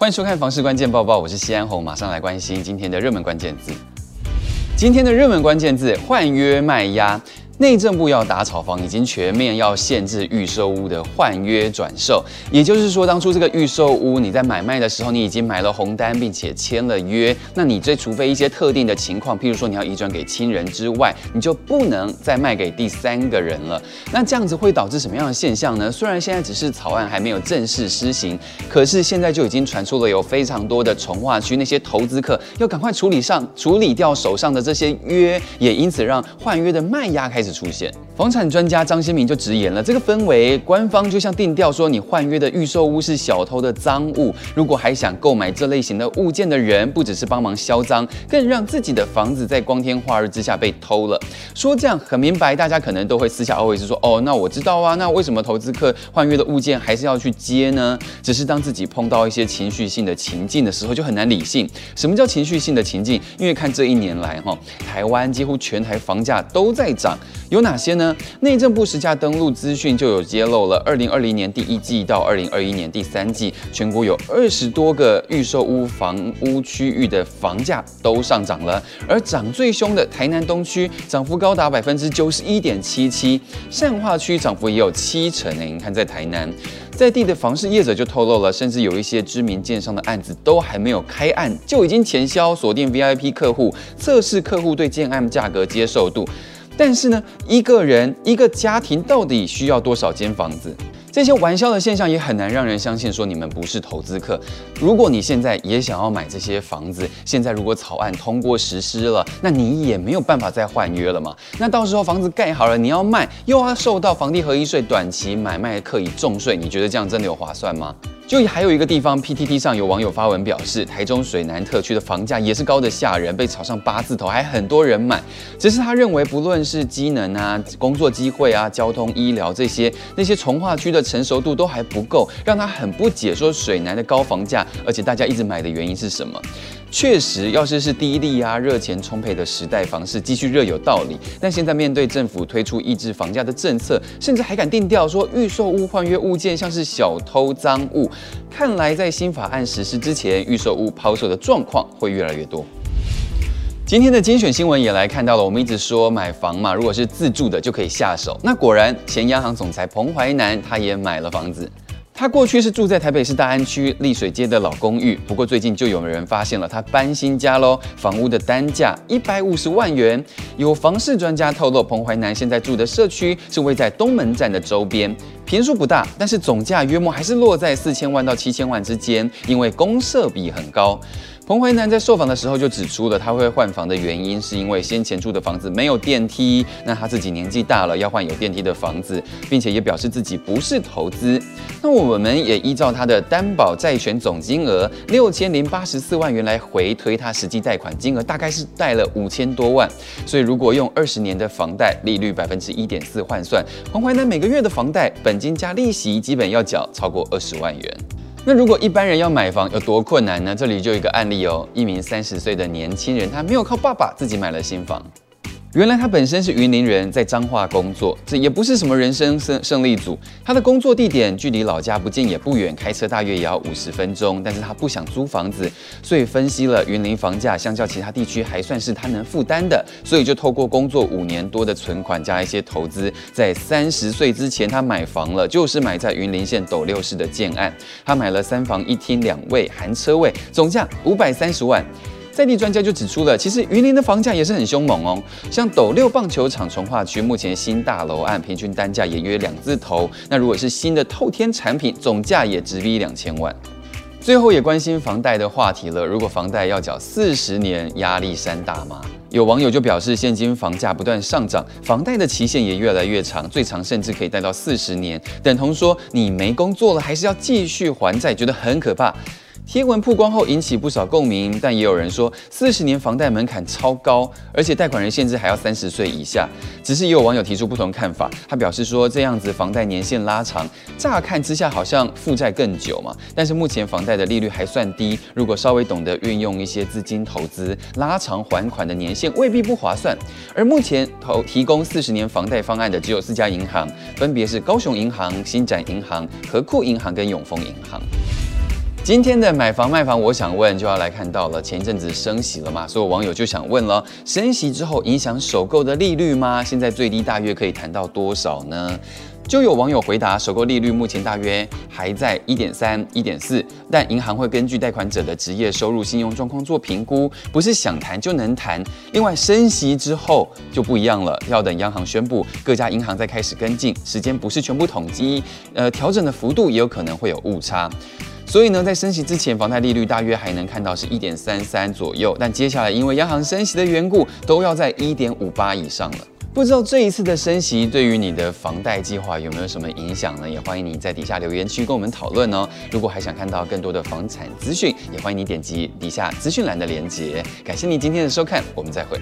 欢迎收看《房市关键报报》，我是西安红，马上来关心今天的热门关键字。今天的热门关键字：换约卖压。内政部要打炒房，已经全面要限制预售屋的换约转售。也就是说，当初这个预售屋你在买卖的时候，你已经买了红单，并且签了约，那你这除非一些特定的情况，譬如说你要移转给亲人之外，你就不能再卖给第三个人了。那这样子会导致什么样的现象呢？虽然现在只是草案还没有正式施行，可是现在就已经传出了有非常多的重划区那些投资客要赶快处理上处理掉手上的这些约，也因此让换约的卖压开始出现，房产专家张新明就直言了，这个氛围，官方就像定调说，你换约的预售屋是小偷的赃物，如果还想购买这类型的物件的人，不只是帮忙销赃，更让自己的房子在光天化日之下被偷了。说这样很明白，大家可能都会私下 always 说，哦，那我知道啊，那为什么投资客换约的物件还是要去接呢？只是当自己碰到一些情绪性的情境的时候，就很难理性。什么叫情绪性的情境？因为看这一年来，哈，台湾几乎全台房价都在涨，有哪些呢？内政部实价登录资讯就有揭露了，二零二零年第一季到二零二一年第三季，全国有二十多个预售屋房屋区域的房价都上涨了，而涨最凶的台南东区涨幅高达百分之九十一点七七，善化区涨幅也有七成诶。你看在台南，在地的房市业者就透露了，甚至有一些知名建商的案子都还没有开案，就已经前销锁定 VIP 客户，测试客户对建案价格接受度。但是呢，一个人一个家庭到底需要多少间房子？这些玩笑的现象也很难让人相信说你们不是投资客。如果你现在也想要买这些房子，现在如果草案通过实施了，那你也没有办法再换约了嘛？那到时候房子盖好了，你要卖又要受到房地合一税短期买卖课以重税，你觉得这样真的有划算吗？就还有一个地方，PTT 上有网友发文表示，台中水南特区的房价也是高得吓人，被炒上八字头，还很多人买。只是他认为，不论是机能啊、工作机会啊、交通、医疗这些，那些从化区的成熟度都还不够，让他很不解，说水南的高房价，而且大家一直买的原因是什么？确实，要是是低利啊、热钱充沛的时代房市继续热有道理。但现在面对政府推出抑制房价的政策，甚至还敢定调说预售屋换约物件像是小偷赃物，看来在新法案实施之前，预售屋抛售的状况会越来越多。今天的精选新闻也来看到了，我们一直说买房嘛，如果是自住的就可以下手。那果然，前央行总裁彭淮南他也买了房子。他过去是住在台北市大安区丽水街的老公寓，不过最近就有人发现了他搬新家喽，房屋的单价一百五十万元。有房市专家透露，彭淮南现在住的社区是位在东门站的周边，坪数不大，但是总价约莫还是落在四千万到七千万之间，因为公设比很高。彭淮南在受访的时候就指出了，他会换房的原因是因为先前住的房子没有电梯，那他自己年纪大了，要换有电梯的房子，并且也表示自己不是投资。那我们也依照他的担保债权总金额六千零八十四万元来回推，他实际贷款金额大概是贷了五千多万。所以如果用二十年的房贷利率百分之一点四换算，彭淮南每个月的房贷本金加利息基本要缴超过二十万元。那如果一般人要买房有多困难呢？这里就有一个案例哦，一名三十岁的年轻人，他没有靠爸爸，自己买了新房。原来他本身是云林人，在彰化工作，这也不是什么人生胜胜利组。他的工作地点距离老家不近也不远，开车大约也要五十分钟。但是他不想租房子，所以分析了云林房价相较其他地区还算是他能负担的，所以就透过工作五年多的存款加一些投资，在三十岁之前他买房了，就是买在云林县斗六市的建案。他买了三房一厅两卫含车位，总价五百三十万。在地专家就指出了，其实云林的房价也是很凶猛哦。像斗六棒球场从化区，目前新大楼案平均单价也约两字头。那如果是新的透天产品，总价也直逼两千万。最后也关心房贷的话题了，如果房贷要缴四十年，压力山大吗？有网友就表示，现今房价不断上涨，房贷的期限也越来越长，最长甚至可以贷到四十年，等同说你没工作了，还是要继续还债，觉得很可怕。贴文曝光后引起不少共鸣，但也有人说四十年房贷门槛超高，而且贷款人限制还要三十岁以下。只是也有网友提出不同看法，他表示说这样子房贷年限拉长，乍看之下好像负债更久嘛。但是目前房贷的利率还算低，如果稍微懂得运用一些资金投资，拉长还款的年限未必不划算。而目前投提供四十年房贷方案的只有四家银行，分别是高雄银行、新展银行、和库银行跟永丰银行。今天的买房卖房，我想问就要来看到了。前一阵子升息了嘛，所有网友就想问了：升息之后影响首购的利率吗？现在最低大约可以谈到多少呢？就有网友回答，首购利率目前大约还在一点三、一点四，但银行会根据贷款者的职业收入、信用状况做评估，不是想谈就能谈。另外，升息之后就不一样了，要等央行宣布，各家银行再开始跟进，时间不是全部统计，呃，调整的幅度也有可能会有误差。所以呢，在升息之前，房贷利率大约还能看到是一点三三左右，但接下来因为央行升息的缘故，都要在一点五八以上了。不知道这一次的升息对于你的房贷计划有没有什么影响呢？也欢迎你在底下留言区跟我们讨论哦。如果还想看到更多的房产资讯，也欢迎你点击底下资讯栏的链接。感谢你今天的收看，我们再会。